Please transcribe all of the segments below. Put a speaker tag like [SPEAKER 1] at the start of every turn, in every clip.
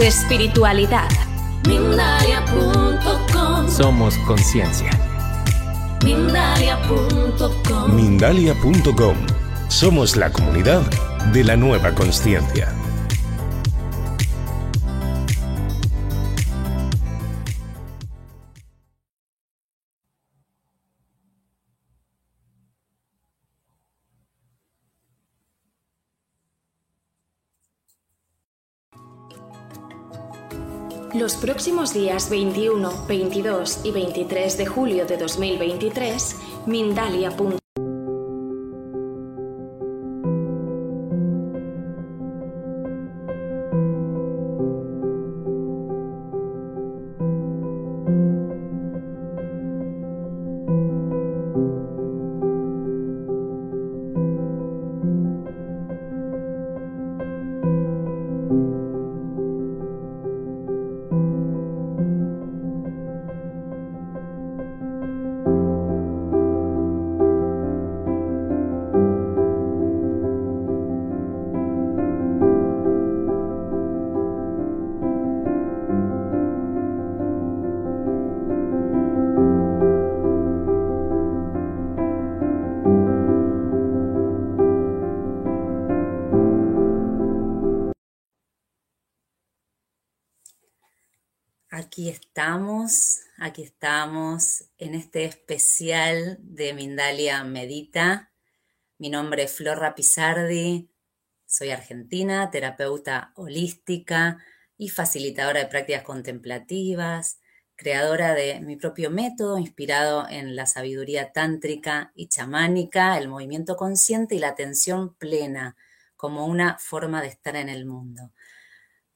[SPEAKER 1] Espiritualidad.
[SPEAKER 2] Mindalia.com
[SPEAKER 3] Somos conciencia.
[SPEAKER 2] Mindalia.com
[SPEAKER 4] Mindalia.com. Somos la comunidad de la nueva conciencia.
[SPEAKER 1] Los próximos días 21, 22 y 23 de julio de 2023, Mindalia.com
[SPEAKER 5] Estamos, aquí estamos en este especial de Mindalia Medita. Mi nombre es Flor Pizardi, soy argentina, terapeuta holística y facilitadora de prácticas contemplativas, creadora de mi propio método inspirado en la sabiduría tántrica y chamánica, el movimiento consciente y la atención plena como una forma de estar en el mundo.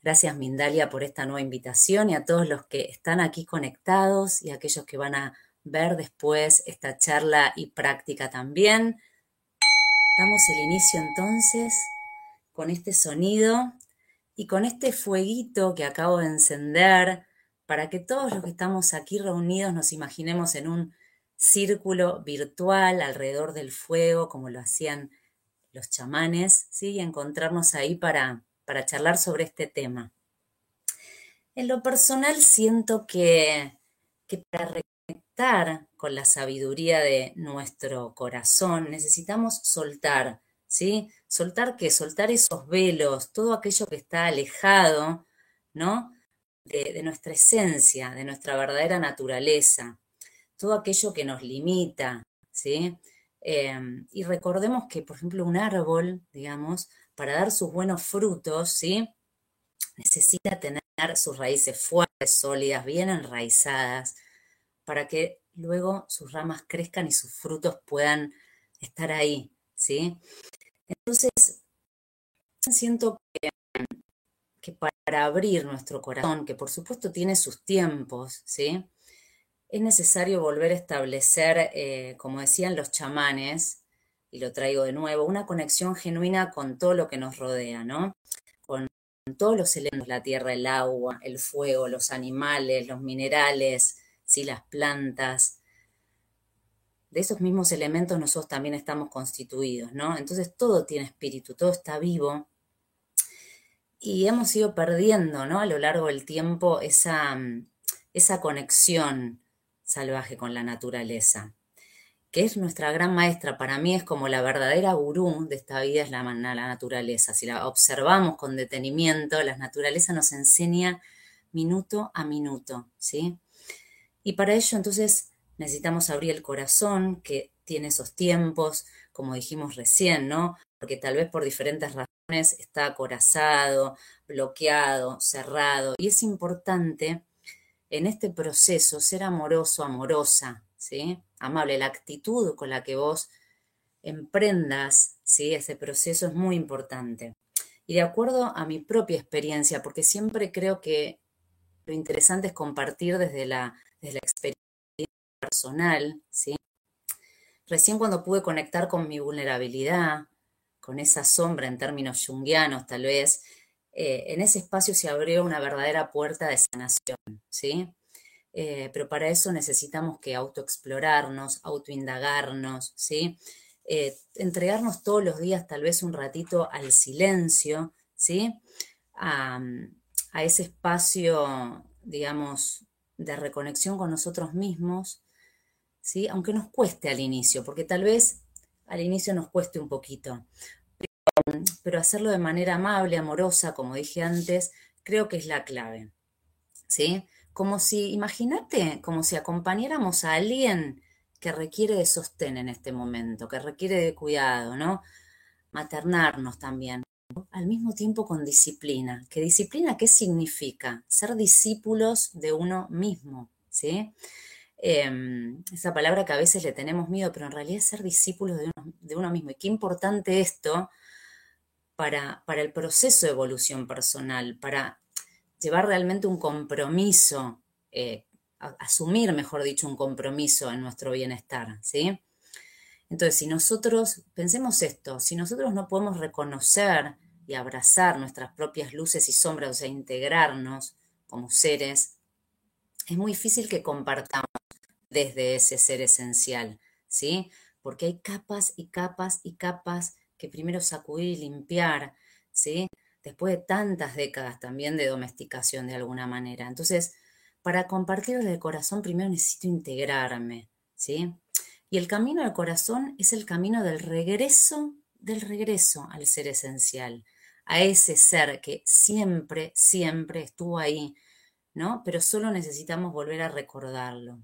[SPEAKER 5] Gracias Mindalia por esta nueva invitación y a todos los que están aquí conectados y a aquellos que van a ver después esta charla y práctica también. Damos el inicio entonces con este sonido y con este fueguito que acabo de encender para que todos los que estamos aquí reunidos nos imaginemos en un círculo virtual alrededor del fuego como lo hacían los chamanes, ¿sí? y encontrarnos ahí para para charlar sobre este tema. En lo personal siento que, que para reconectar con la sabiduría de nuestro corazón necesitamos soltar, ¿sí? Soltar que soltar esos velos, todo aquello que está alejado, ¿no? De, nuestra esencia, de nuestra verdadera naturaleza, todo aquello que nos limita, ¿sí? Eh, y recordemos que, por ejemplo, un árbol, digamos, para dar sus buenos frutos, ¿sí? Necesita tener sus raíces fuertes, sólidas, bien enraizadas, para que luego sus ramas crezcan y sus frutos puedan estar ahí, ¿sí? Entonces, siento que, para abrir nuestro corazón, que por supuesto tiene sus tiempos, ¿sí? Es necesario volver a establecer, eh, como decían los chamanes, y lo traigo de nuevo, una conexión genuina con todo lo que nos rodea, ¿no? Con todos los elementos, la tierra, el agua, el fuego, los animales, los minerales, ¿sí? las plantas. De esos mismos elementos nosotros también estamos constituidos, ¿no? Entonces todo tiene espíritu, todo está vivo. Y hemos ido perdiendo, ¿no? A lo largo del tiempo esa, esa conexión salvaje con la naturaleza que es nuestra gran maestra, para mí es como la verdadera gurú de esta vida, es la, la naturaleza. Si la observamos con detenimiento, la naturaleza nos enseña minuto a minuto, ¿sí? Y para ello entonces necesitamos abrir el corazón, que tiene esos tiempos, como dijimos recién, ¿no? Porque tal vez por diferentes razones está acorazado, bloqueado, cerrado. Y es importante en este proceso ser amoroso, amorosa, amable, la actitud con la que vos emprendas ese proceso es muy importante. Y de acuerdo a mi propia experiencia, porque siempre creo que lo interesante es compartir desde la, experiencia personal. Recién cuando pude conectar con mi vulnerabilidad, con esa sombra en términos junguianos tal vez, eh, en ese espacio se abrió una verdadera puerta de sanación, ¿sí? Eh, pero para eso necesitamos que autoexplorarnos, autoindagarnos, ¿sí? Eh, entregarnos todos los días tal vez un ratito al silencio, ¿sí? A, ese espacio, digamos, de reconexión con nosotros mismos, ¿sí? Aunque nos cueste al inicio, porque tal vez al inicio nos cueste un poquito, pero, hacerlo de manera amable, amorosa, como dije antes, creo que es la clave, ¿sí? Como si, imagínate, como si acompañáramos a alguien que requiere de sostén en este momento, que requiere de cuidado, ¿no? Maternarnos también, al mismo tiempo con disciplina. ¿Qué disciplina qué significa? Ser discípulos de uno mismo, ¿sí? Em, esa palabra que a veces le tenemos miedo, pero en realidad es ser discípulos de uno, mismo. Y qué importante esto para, para el proceso de evolución personal, para llevar realmente un compromiso, eh, asumir, mejor dicho, un compromiso en nuestro bienestar, ¿sí? Entonces, si nosotros, pensemos esto, si nosotros no podemos reconocer y abrazar nuestras propias luces y sombras, o sea, integrarnos como seres, es muy difícil que compartamos desde ese ser esencial, ¿sí? Porque hay capas y capas y capas que primero sacudir y limpiar, ¿sí? Después de tantas décadas también de domesticación de alguna manera. Entonces, para compartir desde el corazón, primero necesito integrarme, ¿sí? Y el camino del corazón es el camino del regreso, del regreso al ser esencial, a ese ser que siempre, siempre estuvo ahí, ¿no? Pero solo necesitamos volver a recordarlo,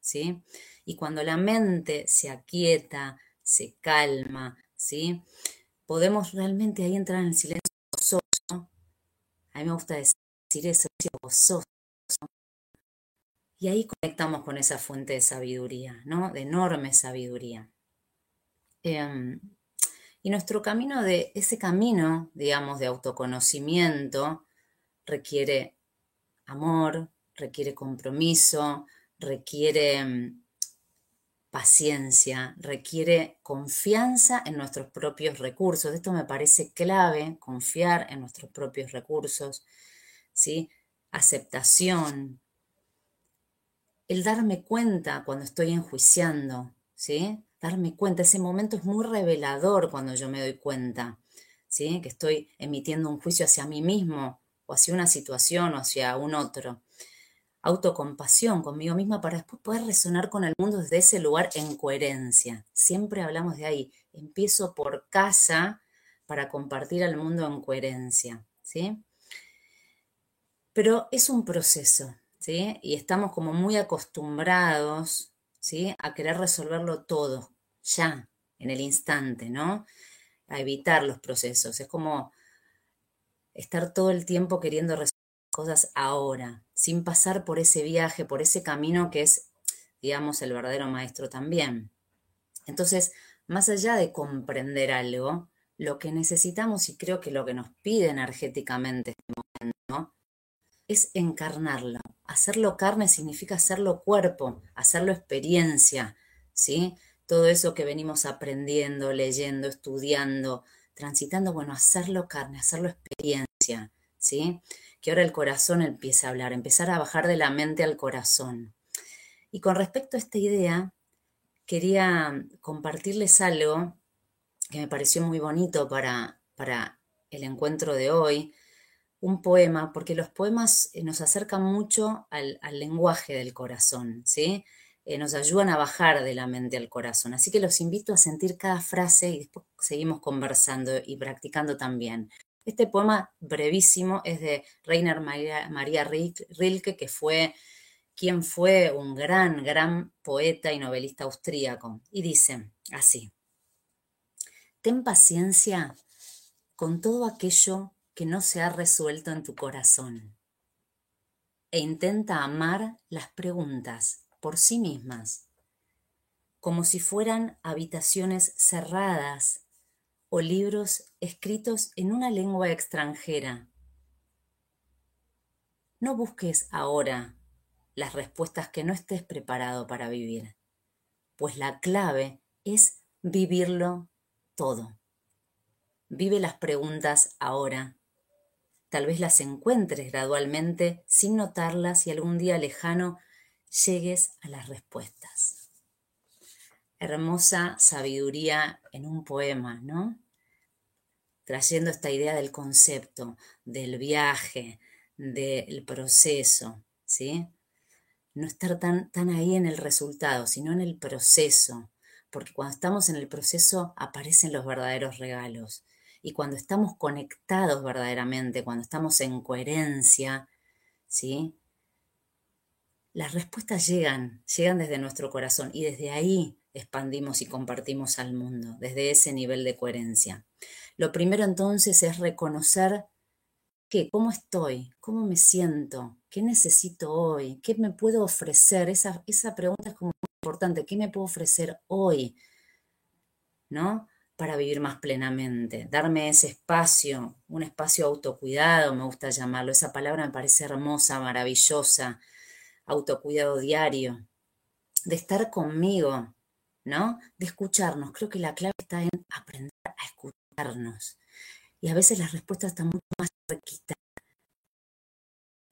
[SPEAKER 5] ¿sí? Y cuando la mente se aquieta, se calma, ¿sí? Podemos realmente ahí entrar en el silencio. A mí me gusta decir eso, gozoso. Y ahí conectamos con esa fuente de sabiduría, ¿no? De enorme sabiduría. Em, y nuestro camino de, ese camino, digamos, de autoconocimiento, requiere amor, requiere compromiso, requiere mm, paciencia, requiere confianza en nuestros propios recursos. Esto me parece clave, confiar en nuestros propios recursos, ¿sí? Aceptación, el darme cuenta cuando estoy enjuiciando, ¿sí? Darme cuenta, ese momento es muy revelador cuando yo me doy cuenta, ¿sí? Que estoy emitiendo un juicio hacia mí mismo o hacia una situación o hacia un otro autocompasión conmigo misma para después poder resonar con el mundo desde ese lugar en coherencia. Siempre hablamos de ahí. Empiezo por casa para compartir al mundo en coherencia, ¿sí? Pero es un proceso, ¿sí? Y estamos como muy acostumbrados, ¿sí? A querer resolverlo todo, ya, en el instante, ¿no? A evitar los procesos. Es como estar todo el tiempo queriendo resolver cosas ahora, sin pasar por ese viaje, por ese camino que es, digamos, el verdadero maestro también. Entonces, más allá de comprender algo, lo que necesitamos y creo que lo que nos pide energéticamente este momento es encarnarlo. Hacerlo carne significa hacerlo cuerpo, hacerlo experiencia, ¿sí? Todo eso que venimos aprendiendo, leyendo, estudiando, transitando, bueno, hacerlo carne, hacerlo experiencia, ¿sí? que ahora el corazón empiece a hablar, empezar a bajar de la mente al corazón. Y con respecto a esta idea, quería compartirles algo que me pareció muy bonito para, para el encuentro de hoy, un poema, porque los poemas eh, nos acercan mucho al, lenguaje del corazón, ¿sí? Eh, nos ayudan a bajar de la mente al corazón. Así que los invito a sentir cada frase y después seguimos conversando y practicando también. Este poema brevísimo es de Rainer María, Rilke, que fue quien fue un gran, gran poeta y novelista austríaco. Y dice así, ten paciencia con todo aquello que no se ha resuelto en tu corazón e intenta amar las preguntas por sí mismas, como si fueran habitaciones cerradas o libros escritos en una lengua extranjera. no busques ahora las respuestas que no estés preparado para vivir, pues la clave es vivirlo todo. Vive las preguntas ahora. Tal vez las encuentres gradualmente sin notarlas y algún día lejano llegues a las respuestas. Hermosa sabiduría en un poema, ¿no? Trayendo esta idea del concepto, del viaje, del proceso, ¿sí? No estar tan, tan ahí en el resultado, sino en el proceso, porque cuando estamos en el proceso aparecen los verdaderos regalos. Y cuando estamos conectados verdaderamente, cuando estamos en coherencia, ¿sí? Las respuestas llegan, llegan desde nuestro corazón y desde ahí expandimos y compartimos al mundo, desde ese nivel de coherencia. Lo primero entonces es reconocer ¿Qué? ¿Cómo estoy? ¿Cómo me siento? ¿Qué necesito hoy? ¿Qué me puedo ofrecer? Esa, esa pregunta es como muy importante. ¿Qué me puedo ofrecer hoy? ¿No? Para vivir más plenamente. Darme ese espacio, un espacio autocuidado, me gusta llamarlo. Esa palabra me parece hermosa, maravillosa. Autocuidado diario. De estar conmigo, ¿no? De escucharnos. Creo que la clave está en aprender Y a veces las respuestas están mucho más cerquitas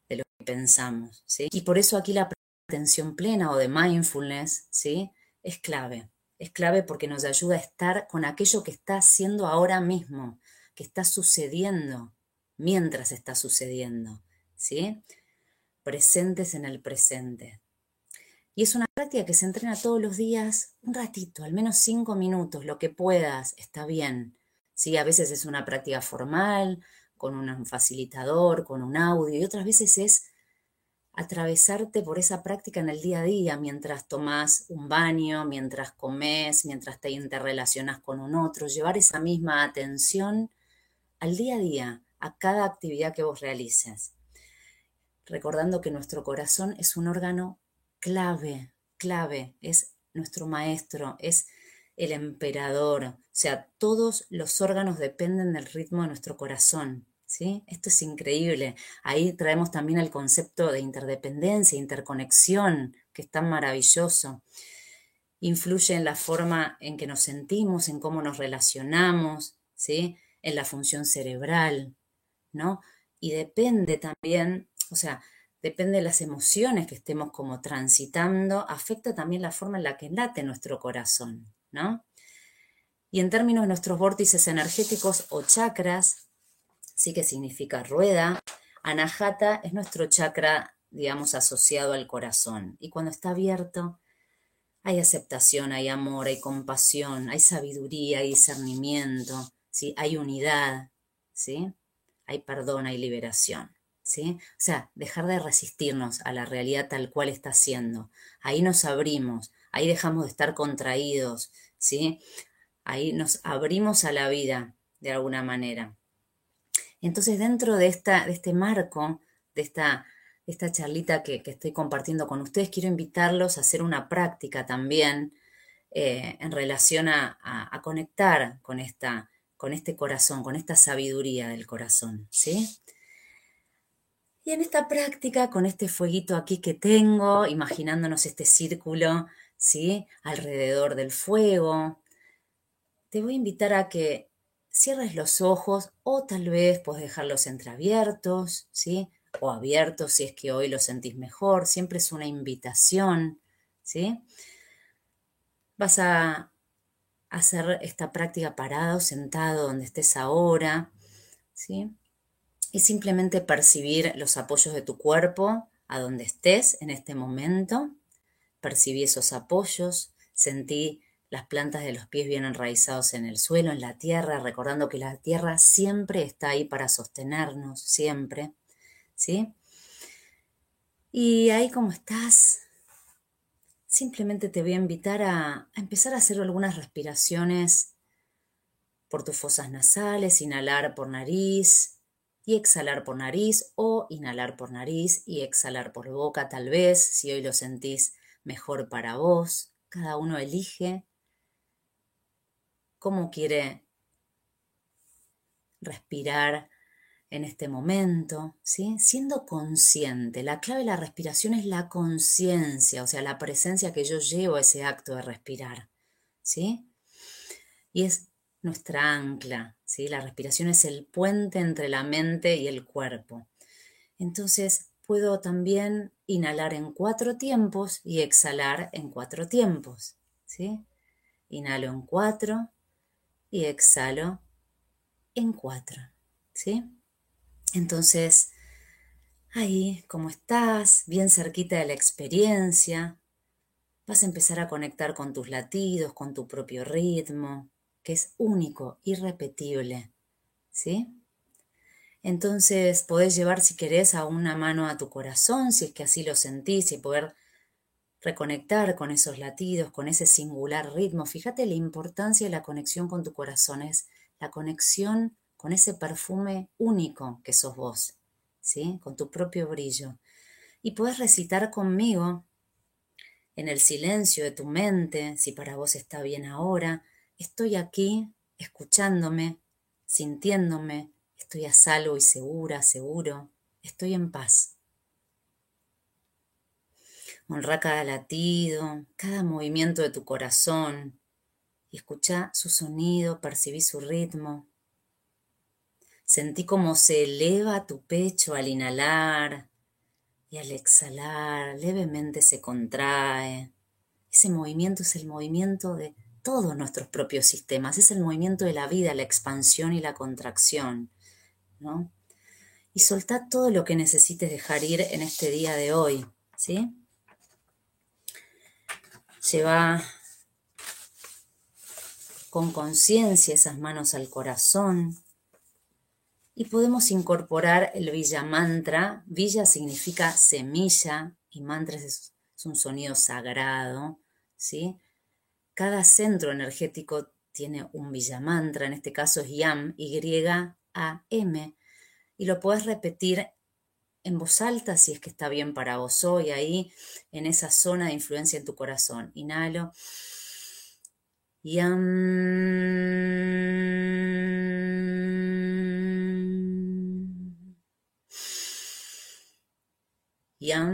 [SPEAKER 5] de lo que pensamos, ¿sí? Y por eso aquí la atención plena o de mindfulness, ¿sí? Es clave. Es clave porque nos ayuda a estar con aquello que está haciendo ahora mismo, que está sucediendo mientras está sucediendo, ¿sí? Presentes en el presente. Y es una práctica que se entrena todos los días, un ratito, al menos cinco minutos, lo que puedas, está bien. ¿Sí? A veces es una práctica formal, con un facilitador, con un audio, y otras veces es atravesarte por esa práctica en el día a día, mientras tomas un baño, mientras comes, mientras te interrelacionas con un otro, llevar esa misma atención al día a día, a cada actividad que vos realices. Recordando que nuestro corazón es un órgano clave, clave, es nuestro maestro, es el emperador, sea, todos los órganos dependen del ritmo de nuestro corazón. ¿Sí? Esto es increíble. Ahí traemos también el concepto de interdependencia, interconexión, que es tan maravilloso. Influye en la forma en que nos sentimos, en cómo nos relacionamos, ¿sí? En la función cerebral, ¿no? Y depende también, o sea, depende de las emociones que estemos como transitando, afecta también la forma en la que late nuestro corazón, ¿no? Y en términos de nuestros vórtices energéticos o chakras, sí que significa rueda, anahata es nuestro chakra, digamos, asociado al corazón. Y cuando está abierto, hay aceptación, hay amor, hay compasión, hay sabiduría, hay discernimiento, ¿sí? hay unidad, ¿sí? hay perdón, hay liberación. ¿sí? O sea, dejar de resistirnos a la realidad tal cual está siendo. Ahí nos abrimos, ahí dejamos de estar contraídos, ¿sí? Ahí nos abrimos a la vida de alguna manera. Entonces, dentro de, esta, de este marco, de esta, esta charlita que, estoy compartiendo con ustedes, quiero invitarlos a hacer una práctica también eh, en relación a, a, conectar con, esta, con este corazón, con esta sabiduría del corazón, ¿sí? Y en esta práctica, con este fueguito aquí que tengo, imaginándonos este círculo ¿sí? Alrededor del fuego. Te voy a invitar a que cierres los ojos o tal vez puedes dejarlos entreabiertos, ¿sí? O abiertos si es que hoy lo sentís mejor. Siempre es una invitación, ¿sí? Vas a hacer esta práctica parado, sentado, donde estés ahora, ¿sí? Y simplemente percibir los apoyos de tu cuerpo a donde estés en este momento. Percibí esos apoyos, sentí las plantas de los pies bien enraizados en el suelo, en la tierra, recordando que la tierra siempre está ahí para sostenernos, siempre, ¿sí? Y ahí como estás, simplemente te voy a invitar a, a empezar a hacer algunas respiraciones por tus fosas nasales, inhalar por nariz y exhalar por nariz o inhalar por nariz y exhalar por boca tal vez, si hoy lo sentís mejor para vos. Cada uno elige cómo quiere respirar en este momento, ¿sí? Siendo consciente. La clave de la respiración es la conciencia, o sea, la presencia que yo llevo a ese acto de respirar, ¿sí? Y es nuestra ancla, ¿sí? La respiración es el puente entre la mente y el cuerpo. Entonces, puedo también inhalar en cuatro tiempos y exhalar en cuatro tiempos, ¿sí? Inhalo en cuatro y exhalo en cuatro, ¿sí? Entonces, ahí, como estás, bien cerquita de la experiencia, vas a empezar a conectar con tus latidos, con tu propio ritmo, que es único, irrepetible. ¿Sí? Entonces podés llevar, si querés, a una mano a tu corazón, si es que así lo sentís, y poder reconectar con esos latidos, con ese singular ritmo. Fíjate la importancia de la conexión con tu corazón, es la conexión con ese perfume único que sos vos, ¿sí? Con tu propio brillo. Y puedes recitar conmigo en el silencio de tu mente, si para vos está bien ahora, estoy aquí escuchándome, sintiéndome, estoy a salvo y segura, seguro, estoy en paz. Honra cada latido, cada movimiento de tu corazón y escucha su sonido, percibí su ritmo. Sentí cómo se eleva tu pecho al inhalar y al exhalar levemente se contrae. Ese movimiento es el movimiento de todos nuestros propios sistemas, es el movimiento de la vida, la expansión y la contracción, ¿no? Y soltá todo lo que necesites dejar ir en este día de hoy, ¿sí? Lleva con conciencia esas manos al corazón, y podemos incorporar el Villa Mantra. Villa significa semilla y mantra es, un sonido sagrado, ¿sí? Cada centro energético tiene un Villa Mantra, en este caso es YAM, Y-A-M, y lo puedes repetir en voz alta si es que está bien para vos hoy, ahí en esa zona de influencia en tu corazón. Inhalo. YAM. Yam.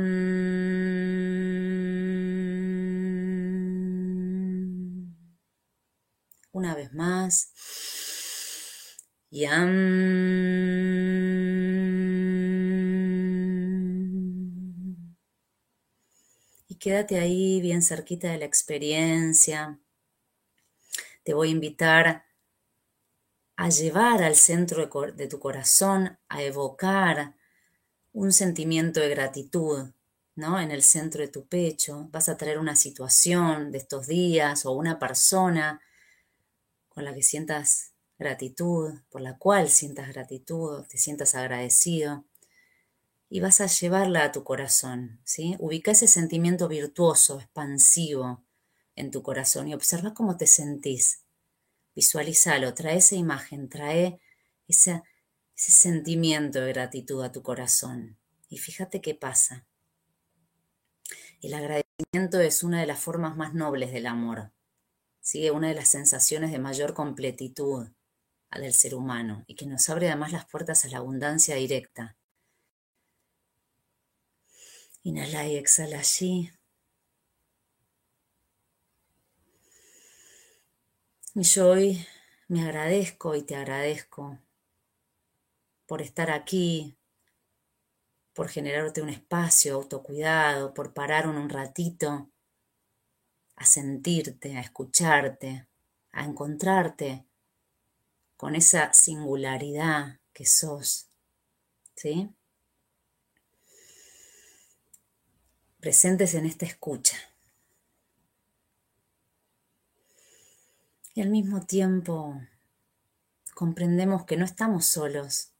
[SPEAKER 5] Una vez más. Yam. Quédate ahí bien cerquita de la experiencia. Te voy a invitar a llevar al centro de, tu corazón, a evocar un sentimiento de gratitud, ¿no? En el centro de tu pecho. Vas a traer una situación de estos días o una persona con la que sientas gratitud, por la cual sientas gratitud, te sientas agradecido. Y vas a llevarla a tu corazón, ¿sí? Ubica ese sentimiento virtuoso, expansivo en tu corazón y observa cómo te sentís. Visualízalo, trae esa imagen, trae ese sentimiento de gratitud a tu corazón. Y fíjate qué pasa. El agradecimiento es una de las formas más nobles del amor. Sigue una de las sensaciones de mayor completitud del ser humano y que nos abre además las puertas a la abundancia directa. Inhala y exhala allí. Y yo hoy me agradezco y te agradezco por estar aquí, por generarte un espacio, autocuidado, por parar un, ratito a sentirte, a escucharte, a encontrarte con esa singularidad que sos, ¿sí? Presentes en esta escucha. Y al mismo tiempo comprendemos que no estamos solos,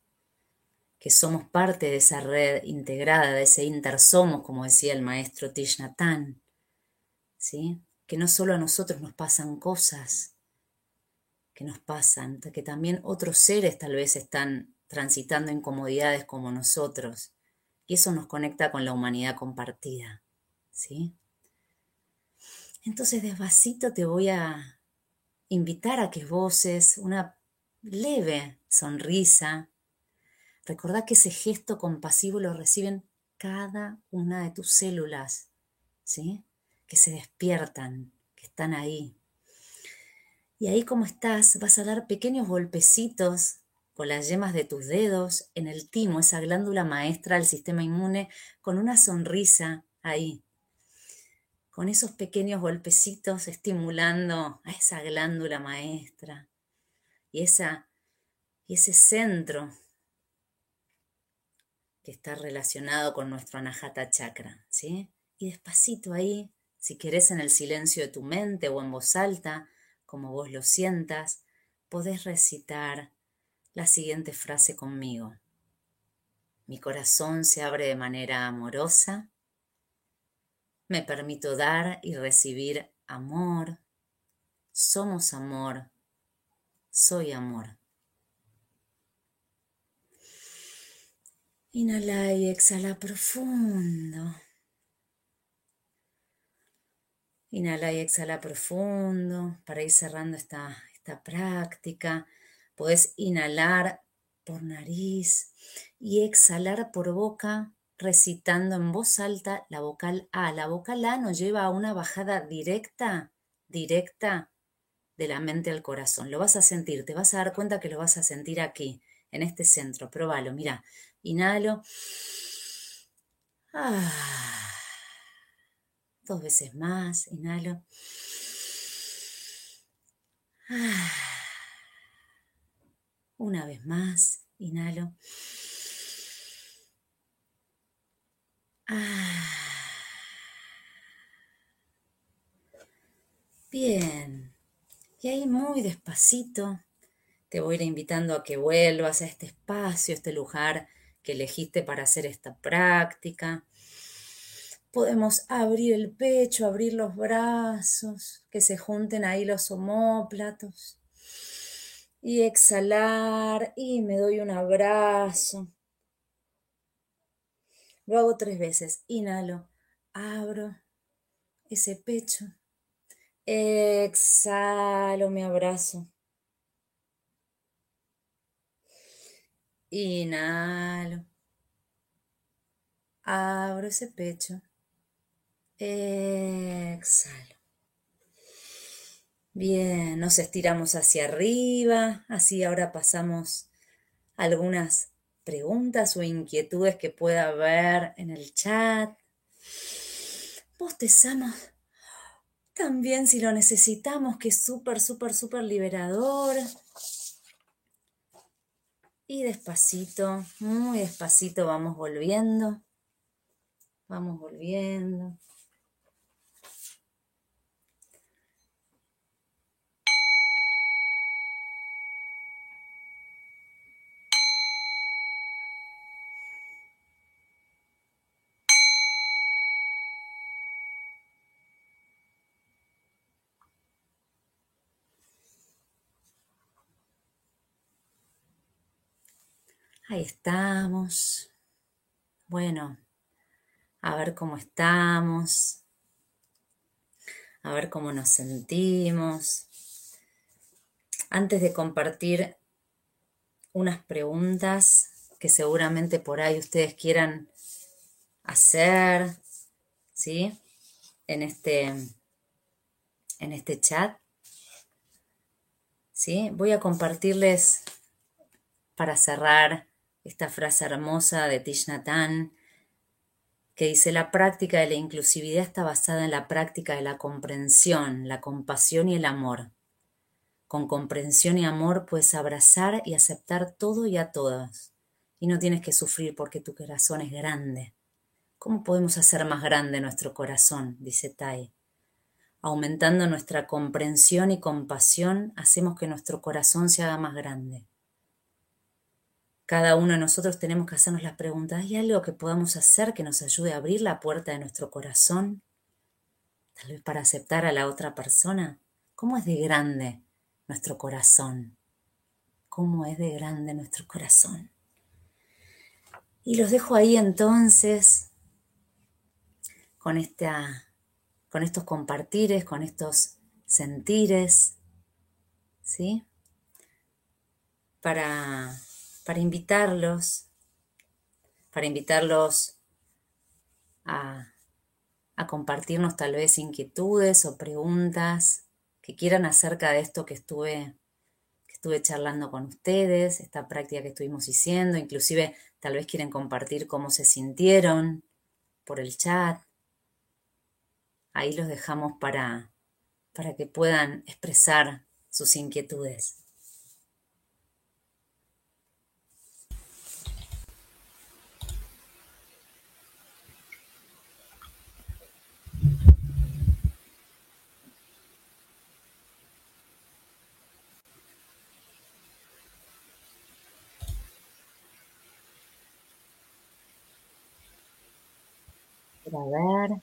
[SPEAKER 5] que somos parte de esa red integrada, de ese intersomos, como decía el maestro Tish ¿sí? que no solo a nosotros nos pasan cosas que nos pasan, que también otros seres tal vez están transitando incomodidades como nosotros, y eso nos conecta con la humanidad compartida. ¿sí? Entonces, despacito te voy a invitar a que voces una leve sonrisa Recordá que ese gesto compasivo lo reciben cada una de tus células, ¿sí? Que se despiertan, que están ahí. Y ahí como estás, vas a dar pequeños golpecitos con las yemas de tus dedos en el timo, esa glándula maestra del sistema inmune, con una sonrisa ahí, con esos pequeños golpecitos estimulando a esa glándula maestra y, esa, y ese centro que está relacionado con nuestro anahata chakra, ¿sí? Y despacito ahí, si querés en el silencio de tu mente o en voz alta, como vos lo sientas, podés recitar la siguiente frase conmigo. Mi corazón se abre de manera amorosa me permito dar y recibir amor. Somos amor. Soy amor. Inhala y exhala profundo. Inhala y exhala profundo para ir cerrando esta, esta práctica. Puedes inhalar por nariz y exhalar por boca recitando en voz alta la vocal A. La vocal A nos lleva a una bajada directa, directa de la mente al corazón. Lo vas a sentir, te vas a dar cuenta que lo vas a sentir aquí, en este centro. Probalo, mira. Inhalo. Dos veces más, inhalo. Ah. Una vez más, inhalo. Ah. Bien. Y ahí muy despacito te voy a ir invitando a que vuelvas a este espacio, a este lugar que elegiste para hacer esta práctica. Podemos abrir el pecho, abrir los brazos, que se junten ahí los homóplatos. Y exhalar y me doy un abrazo. Lo hago tres veces. Inhalo, abro ese pecho. Exhalo, me abrazo. Inhalo. Abro ese pecho. Exhalo. Bien, nos estiramos hacia arriba. Así ahora pasamos algunas preguntas o inquietudes que pueda haber en el chat. Bostezamos también si lo necesitamos, que es súper, súper, súper liberador. Y despacito, muy despacito vamos volviendo. Vamos volviendo. Ahí estamos. Bueno, a ver cómo estamos. A ver cómo nos sentimos. Antes de compartir unas preguntas que seguramente por ahí ustedes quieran hacer, ¿sí? En este, en este chat. ¿Sí? Voy a compartirles para cerrar esta frase hermosa de Thich que dice, la práctica de la inclusividad está basada en la práctica de la comprensión, la compasión y el amor. Con comprensión y amor puedes abrazar y aceptar todo y a todas. Y no tienes que sufrir porque tu corazón es grande. ¿Cómo podemos hacer más grande nuestro corazón? dice Tai. Aumentando nuestra comprensión y compasión, hacemos que nuestro corazón se haga más grande. Cada uno de nosotros tenemos que hacernos las preguntas, ¿hay algo que podamos hacer que nos ayude a abrir la puerta de nuestro corazón? Tal vez para aceptar a la otra persona. ¿Cómo es de grande nuestro corazón? ¿Cómo es de grande nuestro corazón? Y los dejo ahí entonces con, esta, con estos compartires, con estos sentires, ¿sí? Para para invitarlos para invitarlos a, compartirnos tal vez inquietudes o preguntas que quieran acerca de esto que estuve, que estuve charlando con ustedes, esta práctica que estuvimos haciendo, inclusive tal vez quieren compartir cómo se sintieron por el chat. Ahí los dejamos para, para que puedan expresar sus inquietudes. A ver.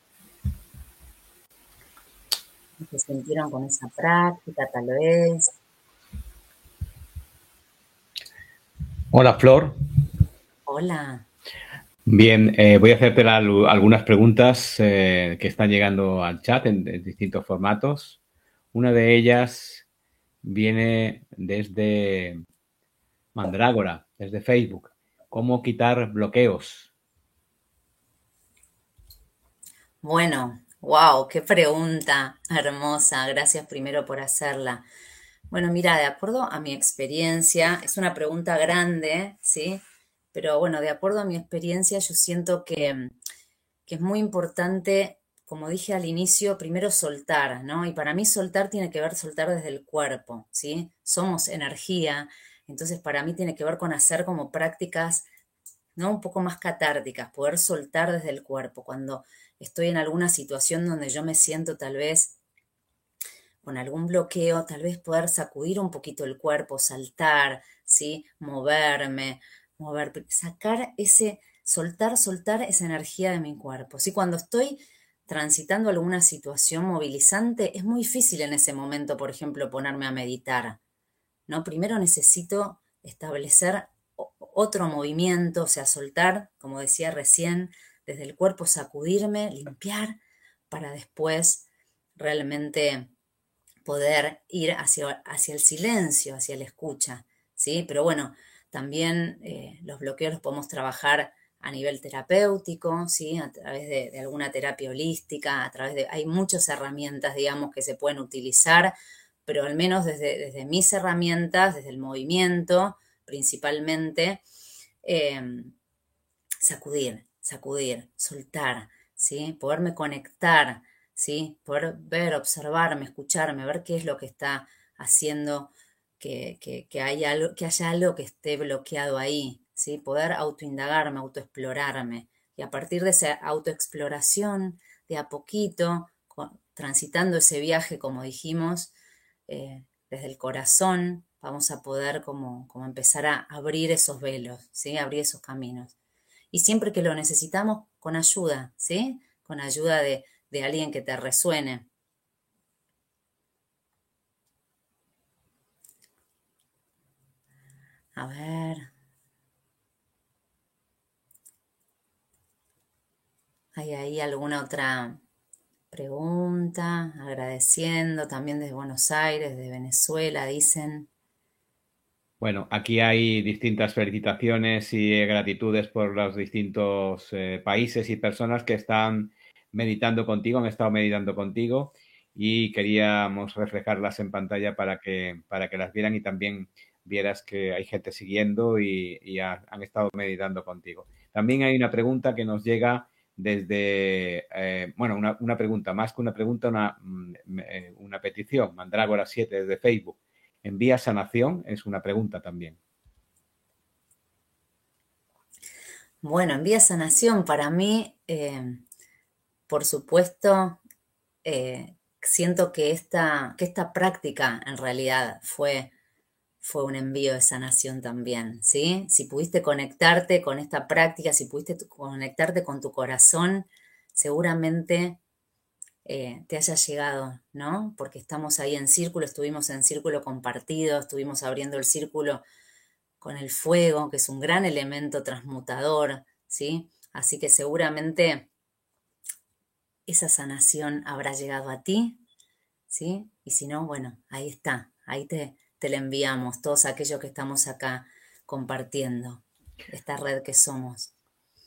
[SPEAKER 5] ¿Qué se sintieron con esa práctica, tal vez?
[SPEAKER 2] Hola, Flor.
[SPEAKER 5] Hola.
[SPEAKER 2] Bien, eh, voy a hacerte algunas preguntas eh, que están llegando al chat en, en, distintos formatos. Una de ellas viene desde Mandrágora, desde Facebook. ¿Cómo quitar bloqueos?
[SPEAKER 5] Bueno, wow, qué pregunta hermosa. Gracias primero por hacerla. Bueno, mira, de acuerdo a mi experiencia, es una pregunta grande, ¿sí? Pero bueno, de acuerdo a mi experiencia, yo siento que, que es muy importante, como dije al inicio, primero soltar, ¿no? Y para mí soltar tiene que ver soltar desde el cuerpo, ¿sí? Somos energía, entonces para mí tiene que ver con hacer como prácticas, ¿no? Un poco más catárticas, poder soltar desde el cuerpo. Cuando estoy en alguna situación donde yo me siento tal vez con algún bloqueo, tal vez poder sacudir un poquito el cuerpo, saltar, ¿sí? moverme, mover, sacar ese, soltar, soltar esa energía de mi cuerpo. ¿sí? Cuando estoy transitando alguna situación movilizante, es muy difícil en ese momento, por ejemplo, ponerme a meditar. ¿no? Primero necesito establecer otro movimiento, o sea, soltar, como decía recién, desde el cuerpo sacudirme, limpiar, para después realmente poder ir hacia, hacia el silencio, hacia la escucha, ¿sí? Pero bueno, también eh, los bloqueos los podemos trabajar a nivel terapéutico, ¿sí? A través de, alguna terapia holística, a través de... Hay muchas herramientas, digamos, que se pueden utilizar, pero al menos desde, desde mis herramientas, desde el movimiento, principalmente, eh, sacudir, sacudir, soltar, ¿sí? Poderme conectar, ¿sí? Poder ver, observarme, escucharme, ver qué es lo que está haciendo que, que, haya, algo, que haya algo que esté bloqueado ahí, ¿sí? Poder autoindagarme, autoexplorarme. Y a partir de esa autoexploración, de a poquito, transitando ese viaje, como dijimos, eh, desde el corazón, vamos a poder como, como empezar a abrir esos velos, ¿sí? Abrir esos caminos y siempre que lo necesitamos, con ayuda, ¿sí? Con ayuda de, de alguien que te resuene. A ver. ¿Hay ahí alguna otra pregunta? Agradeciendo también desde Buenos Aires, de Venezuela, dicen.
[SPEAKER 2] Bueno, aquí hay distintas felicitaciones y gratitudes por los distintos eh, países y personas que están meditando contigo, han estado meditando contigo y queríamos reflejarlas en pantalla para que, para que las vieran y también vieras que hay gente siguiendo y, han estado meditando contigo. También hay una pregunta que nos llega desde, eh, bueno, una, una, pregunta, más que una pregunta, una, mm, eh, una petición, Mandrágora 7 desde Facebook ¿Envía sanación? Es una pregunta también.
[SPEAKER 5] Bueno, envía sanación para mí, eh, por supuesto, eh, siento que esta, que esta práctica en realidad fue, fue un envío de sanación también, ¿sí? Si pudiste conectarte con esta práctica, si pudiste conectarte con tu corazón, seguramente eh, te haya llegado, ¿no? Porque estamos ahí en círculo, estuvimos en círculo compartido, estuvimos abriendo el círculo con el fuego, que es un gran elemento transmutador, ¿sí? Así que seguramente esa sanación habrá llegado a ti, ¿sí? Y si no, bueno, ahí está, ahí te, te la enviamos, todos aquellos que estamos acá compartiendo esta red que somos.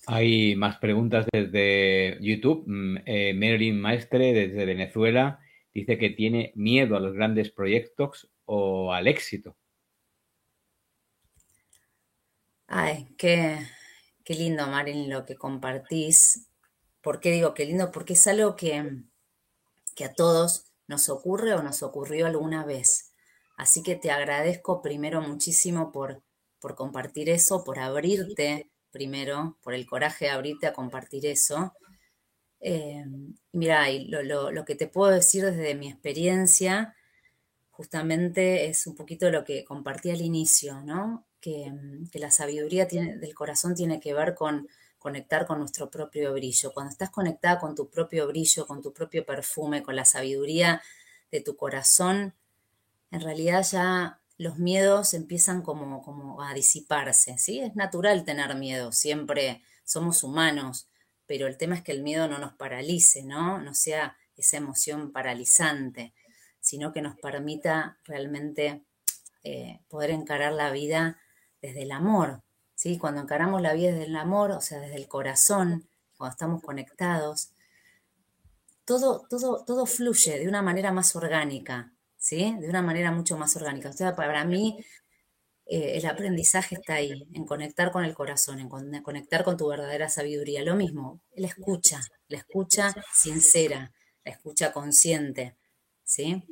[SPEAKER 2] Hay más preguntas desde YouTube. Mm, eh, Maestre, desde Venezuela, dice que tiene miedo a los grandes proyectos o al éxito.
[SPEAKER 5] Ay, qué, qué lindo, Marilyn, lo que compartís. ¿Por qué digo qué lindo? Porque es algo que, que a todos nos ocurre o nos ocurrió alguna vez. Así que te agradezco primero muchísimo por, por compartir eso, por abrirte primero, por el coraje de abrirte a compartir eso. Eh, mira, lo, que te puedo decir desde mi experiencia, justamente es un poquito lo que compartí al inicio, ¿no? Que, la sabiduría del corazón tiene que ver con conectar con nuestro propio brillo. Cuando estás conectada con tu propio brillo, con tu propio perfume, con la sabiduría de tu corazón, en realidad ya los miedos empiezan como, como a disiparse, ¿sí? Es natural tener miedo, siempre somos humanos, pero el tema es que el miedo no nos paralice, ¿no? No sea esa emoción paralizante, sino que nos permita realmente eh, poder encarar la vida desde el amor, ¿sí? Cuando encaramos la vida desde el amor, o sea, desde el corazón, cuando estamos conectados, todo, todo, todo fluye de una manera más orgánica, ¿sí? De una manera mucho más orgánica. O sea, para mí eh, el aprendizaje está ahí, en conectar con el corazón, en conectar con tu verdadera sabiduría. Lo mismo, la escucha, la escucha sincera, la escucha consciente, ¿sí?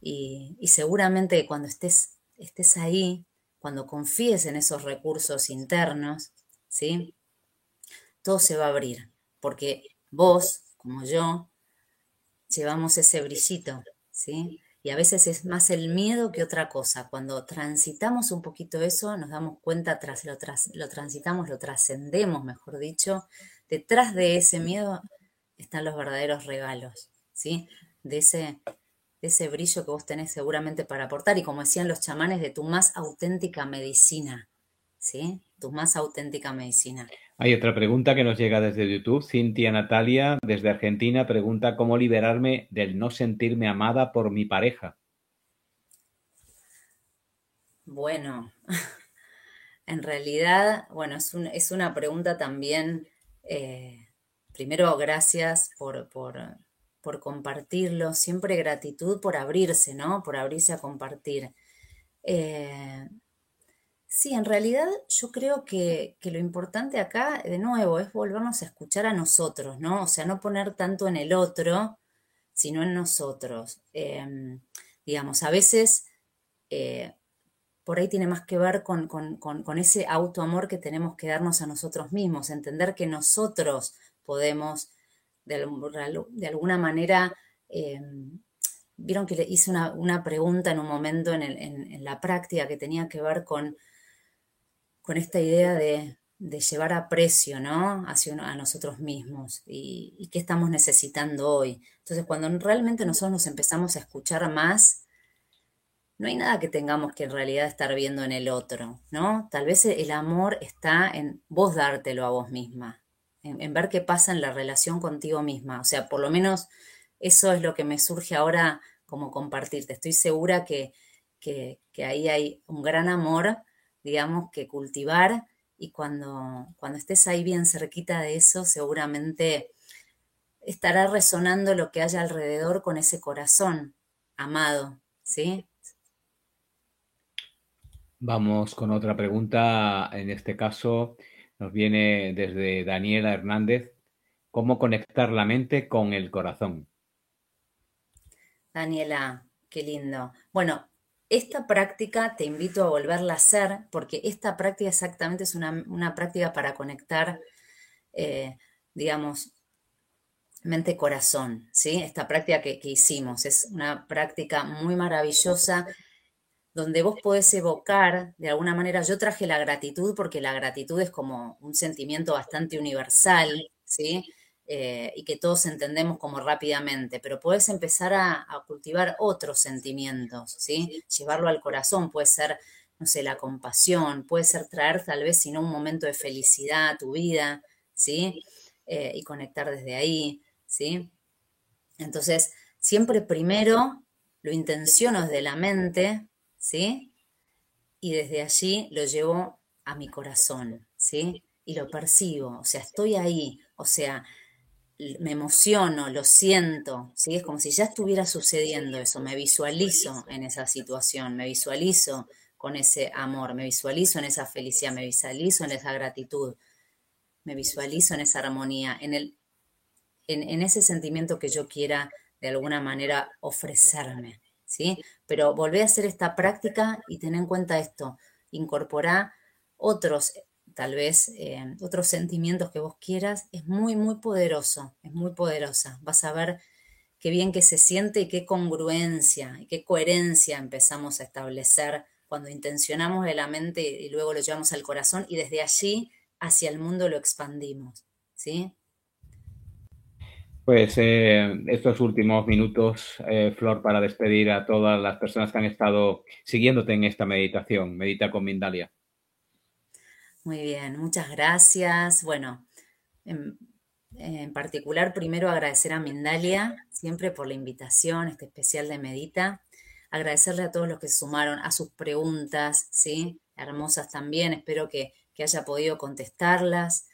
[SPEAKER 5] Y, seguramente cuando estés, estés ahí, cuando confíes en esos recursos internos, ¿sí? Todo se va a abrir, porque vos, como yo, llevamos ese brillito, ¿sí? Y a veces es más el miedo que otra cosa. Cuando transitamos un poquito eso, nos damos cuenta, tras, lo, lo transitamos, lo trascendemos, mejor dicho, detrás de ese miedo están los verdaderos regalos, ¿sí? De ese, de ese brillo que vos tenés seguramente para aportar y como decían los chamanes, de tu más auténtica medicina, ¿sí? Tu más auténtica medicina.
[SPEAKER 2] Hay otra pregunta que nos llega desde YouTube. Cintia Natalia, desde Argentina, pregunta cómo liberarme del no sentirme amada por mi pareja.
[SPEAKER 5] Bueno, en realidad, bueno, es, una pregunta también, eh, primero gracias por, compartirlo, siempre gratitud por abrirse, ¿no? Por abrirse a compartir. Eh, Sí, en realidad yo creo que, lo importante acá, de nuevo, es volvernos a escuchar a nosotros, ¿no? O sea, no poner tanto en el otro, sino en nosotros. Em, digamos, a veces eh, por ahí tiene más que ver con, ese autoamor que tenemos que darnos a nosotros mismos, entender que nosotros podemos, de, alguna manera, em, vieron que le hice una, pregunta en un momento en, en la práctica que tenía que ver con con esta idea de, llevar a precio, ¿no? Hacia a nosotros mismos y, qué estamos necesitando hoy. Entonces, cuando realmente nosotros nos empezamos a escuchar más, no hay nada que tengamos que en realidad estar viendo en el otro, ¿no? Tal vez el amor está en vos dártelo a vos misma, en, ver qué pasa en la relación contigo misma. O sea, por lo menos eso es lo que me surge ahora como compartirte. Estoy segura que, que ahí hay un gran amor digamos, que cultivar y cuando, cuando estés ahí bien cerquita de eso, seguramente estará resonando lo que haya alrededor con ese corazón amado, ¿sí?
[SPEAKER 2] Vamos con otra pregunta. En este caso nos viene desde Daniela Hernández. ¿Cómo conectar la mente con el corazón?
[SPEAKER 5] Daniela, qué lindo. Bueno, esta práctica te invito a volverla a hacer porque esta práctica exactamente es una, práctica para conectar, eh, digamos, mente-corazón, ¿sí? Esta práctica que, que, hicimos es una práctica muy maravillosa donde vos podés evocar, de alguna manera, yo traje la gratitud porque la gratitud es como un sentimiento bastante universal, ¿sí? Eh, y que todos entendemos como rápidamente, pero puedes empezar a, cultivar otros sentimientos, ¿sí? Llevarlo al corazón, puede ser, no sé, la compasión, puede ser traer tal vez, si no, un momento de felicidad a tu vida, ¿sí? Eh, y conectar desde ahí, ¿sí? Entonces, siempre primero lo intenciono desde la mente, ¿sí? Y desde allí lo llevo a mi corazón, ¿sí? y lo percibo, o sea, estoy ahí, o sea, me emociono, lo siento, ¿sí? Es como si ya estuviera sucediendo eso, me visualizo en esa situación, me visualizo con ese amor, me visualizo en esa felicidad, me visualizo en esa gratitud, me visualizo en esa armonía, en, el, en, ese sentimiento que yo quiera de alguna manera ofrecerme, ¿sí? Pero volvé a hacer esta práctica y ten en cuenta esto, incorpora otros tal vez eh, otros sentimientos que vos quieras, es muy, muy poderoso, es muy poderosa. Vas a ver qué bien que se siente y qué congruencia y qué coherencia empezamos a establecer cuando intencionamos de la mente y luego lo llevamos al corazón y desde allí hacia el mundo lo expandimos. ¿Sí?
[SPEAKER 2] Pues eh, estos últimos minutos, eh, Flor, para despedir a todas las personas que han estado siguiéndote en esta meditación, Medita con Mindalia.
[SPEAKER 5] Muy bien, muchas gracias. Bueno, en, particular, primero agradecer a Mindalia siempre por la invitación, este especial de Medita. Agradecerle a todos los que se sumaron a sus preguntas, ¿sí? Hermosas también, espero que, haya podido contestarlas.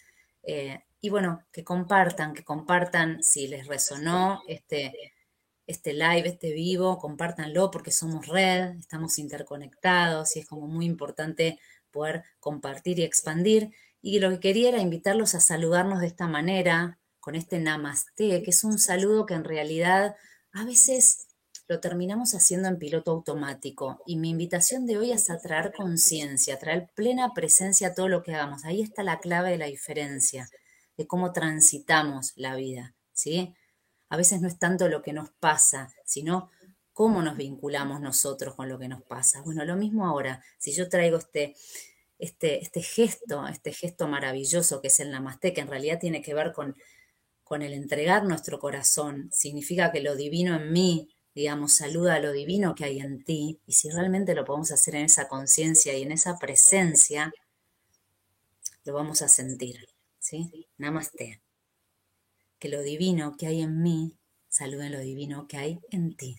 [SPEAKER 5] Eh, y bueno, que compartan, que compartan si les resonó este, este live, este vivo, compártanlo porque somos red, estamos interconectados y es como muy importante poder compartir y expandir. Y lo que quería era invitarlos a saludarnos de esta manera, con este namaste, que es un saludo que en realidad a veces lo terminamos haciendo en piloto automático. Y mi invitación de hoy es a traer conciencia, traer plena presencia a todo lo que hagamos. Ahí está la clave de la diferencia, de cómo transitamos la vida, ¿sí? A veces no es tanto lo que nos pasa, sino cómo nos vinculamos nosotros con lo que nos pasa. Bueno, lo mismo ahora, si yo traigo este, este, este gesto, este gesto maravilloso que es el namaste, que en realidad tiene que ver con, con el entregar nuestro corazón, significa que lo divino en mí, digamos, saluda a lo divino que hay en ti, y si realmente lo podemos hacer en esa conciencia y en esa presencia, lo vamos a sentir, ¿sí? Namaste. Que lo divino que hay en mí, salude lo divino que hay en ti.